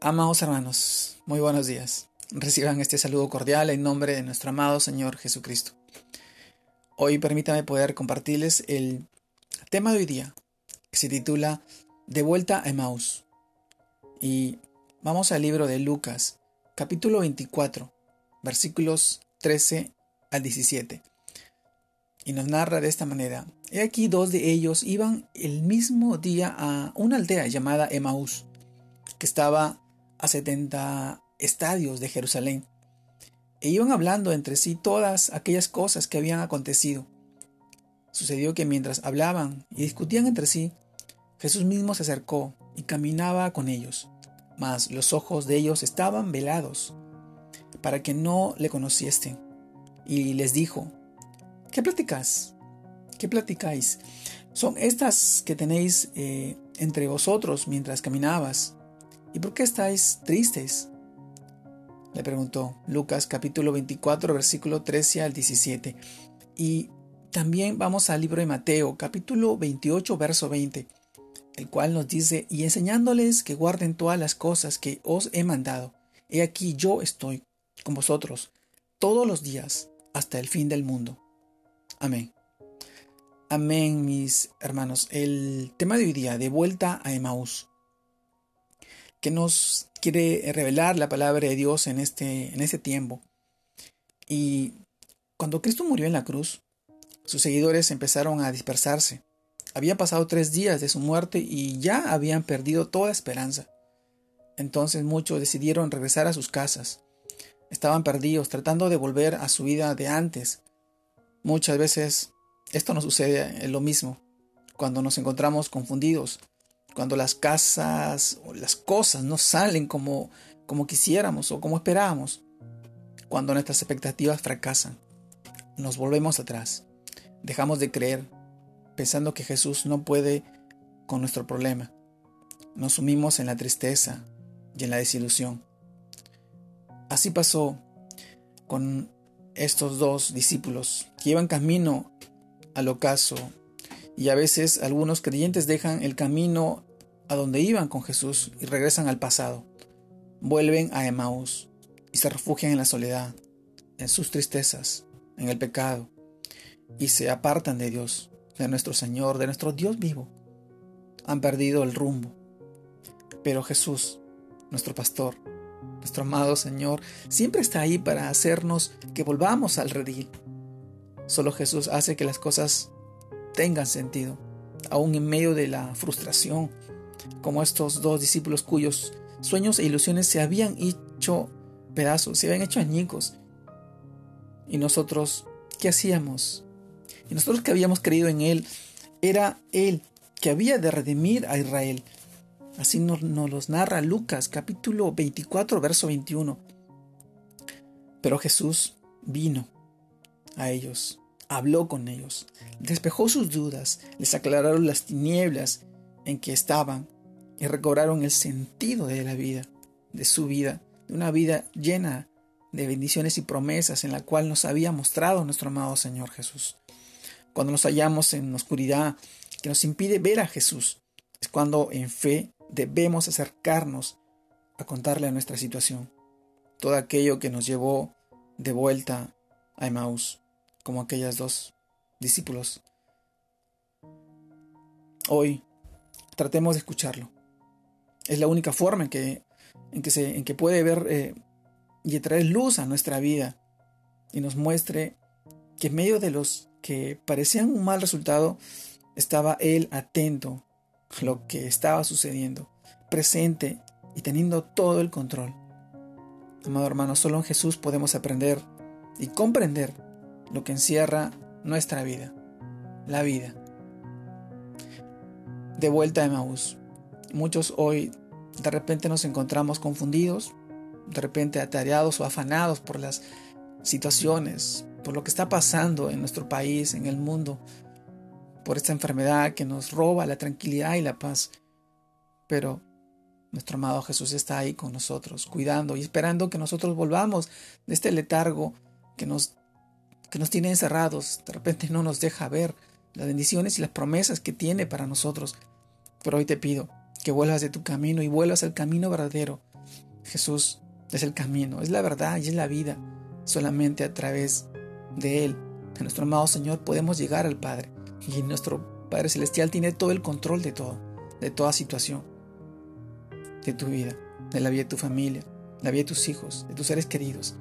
Amados hermanos, muy buenos días. Reciban este saludo cordial en nombre de nuestro amado Señor Jesucristo. Hoy permítame poder compartirles el tema de hoy día, que se titula De vuelta a Emmaus. Y vamos al libro de Lucas, capítulo 24, versículos 13 al 17. Y nos narra de esta manera. He aquí dos de ellos iban el mismo día a una aldea llamada Emmaus, que estaba a 70 estadios de Jerusalén, e iban hablando entre sí todas aquellas cosas que habían acontecido. Sucedió que mientras hablaban y discutían entre sí, Jesús mismo se acercó y caminaba con ellos, mas los ojos de ellos estaban velados, para que no le conociesen. Y les dijo, ¿qué platicas? ¿Qué platicáis? Son estas que tenéis eh, entre vosotros mientras caminabas. ¿Y por qué estáis tristes? Le preguntó Lucas capítulo 24 versículo 13 al 17. Y también vamos al libro de Mateo capítulo 28 verso 20, el cual nos dice, y enseñándoles que guarden todas las cosas que os he mandado, he aquí yo estoy con vosotros todos los días hasta el fin del mundo. Amén. Amén, mis hermanos. El tema de hoy día, de vuelta a Emaús que nos quiere revelar la palabra de Dios en este, en este tiempo. Y cuando Cristo murió en la cruz, sus seguidores empezaron a dispersarse. Había pasado tres días de su muerte y ya habían perdido toda esperanza. Entonces muchos decidieron regresar a sus casas. Estaban perdidos, tratando de volver a su vida de antes. Muchas veces esto nos sucede lo mismo, cuando nos encontramos confundidos, cuando las casas o las cosas no salen como, como quisiéramos o como esperábamos, cuando nuestras expectativas fracasan, nos volvemos atrás, dejamos de creer, pensando que Jesús no puede con nuestro problema, nos sumimos en la tristeza y en la desilusión. Así pasó con estos dos discípulos que iban camino al ocaso y a veces algunos creyentes dejan el camino a donde iban con Jesús y regresan al pasado. Vuelven a Emmaus y se refugian en la soledad, en sus tristezas, en el pecado, y se apartan de Dios, de nuestro Señor, de nuestro Dios vivo. Han perdido el rumbo. Pero Jesús, nuestro pastor, nuestro amado Señor, siempre está ahí para hacernos que volvamos al redil. Solo Jesús hace que las cosas tengan sentido, aún en medio de la frustración, como estos dos discípulos cuyos sueños e ilusiones se habían hecho pedazos, se habían hecho añicos. Y nosotros, ¿qué hacíamos? Y nosotros que habíamos creído en Él, era Él que había de redimir a Israel. Así nos, nos los narra Lucas capítulo 24, verso 21. Pero Jesús vino a ellos habló con ellos, despejó sus dudas, les aclararon las tinieblas en que estaban y recobraron el sentido de la vida, de su vida, de una vida llena de bendiciones y promesas en la cual nos había mostrado nuestro amado Señor Jesús. Cuando nos hallamos en oscuridad que nos impide ver a Jesús, es cuando en fe debemos acercarnos a contarle nuestra situación, todo aquello que nos llevó de vuelta a Emmaus como aquellas dos discípulos. Hoy tratemos de escucharlo. Es la única forma en que, en que, se, en que puede ver eh, y traer luz a nuestra vida y nos muestre que en medio de los que parecían un mal resultado, estaba Él atento a lo que estaba sucediendo, presente y teniendo todo el control. Amado hermano, solo en Jesús podemos aprender y comprender lo que encierra nuestra vida, la vida. De vuelta a Maús. Muchos hoy de repente nos encontramos confundidos, de repente atareados o afanados por las situaciones, por lo que está pasando en nuestro país, en el mundo, por esta enfermedad que nos roba la tranquilidad y la paz. Pero nuestro amado Jesús está ahí con nosotros, cuidando y esperando que nosotros volvamos de este letargo que nos que nos tiene encerrados, de repente no nos deja ver las bendiciones y las promesas que tiene para nosotros. Pero hoy te pido que vuelvas de tu camino y vuelvas al camino verdadero, Jesús es el camino, es la verdad y es la vida. Solamente a través de Él, de nuestro amado Señor, podemos llegar al Padre. Y nuestro Padre Celestial tiene todo el control de todo, de toda situación, de tu vida, de la vida de tu familia, de la vida de tus hijos, de tus seres queridos.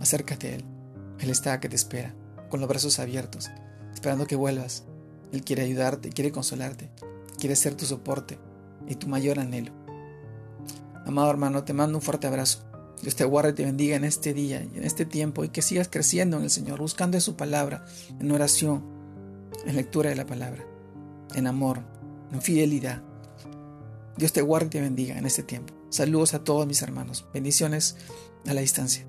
Acércate a Él. Él está que te espera, con los brazos abiertos, esperando que vuelvas. Él quiere ayudarte, quiere consolarte, quiere ser tu soporte y tu mayor anhelo. Amado hermano, te mando un fuerte abrazo. Dios te guarde y te bendiga en este día y en este tiempo y que sigas creciendo en el Señor, buscando su palabra, en oración, en lectura de la palabra, en amor, en fidelidad. Dios te guarde y te bendiga en este tiempo. Saludos a todos mis hermanos. Bendiciones a la distancia.